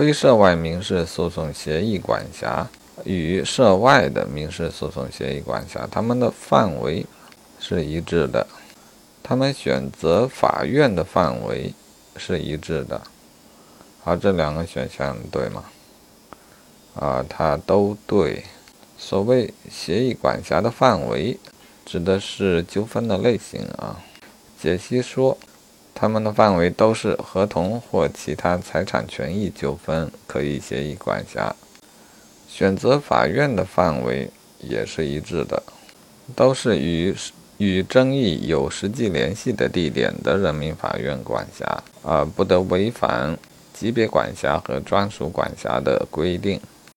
非涉外民事诉讼协议管辖与涉外的民事诉讼协议管辖，它们的范围是一致的，他们选择法院的范围是一致的。好，这两个选项对吗？啊，它都对。所谓协议管辖的范围，指的是纠纷的类型啊。解析说，他们的范围都是合同或其他财产权益纠纷，可以协议管辖。选择法院的范围也是一致的，都是与与争议有实际联系的地点的人民法院管辖，而，不得违反级别管辖和专属管辖的规定。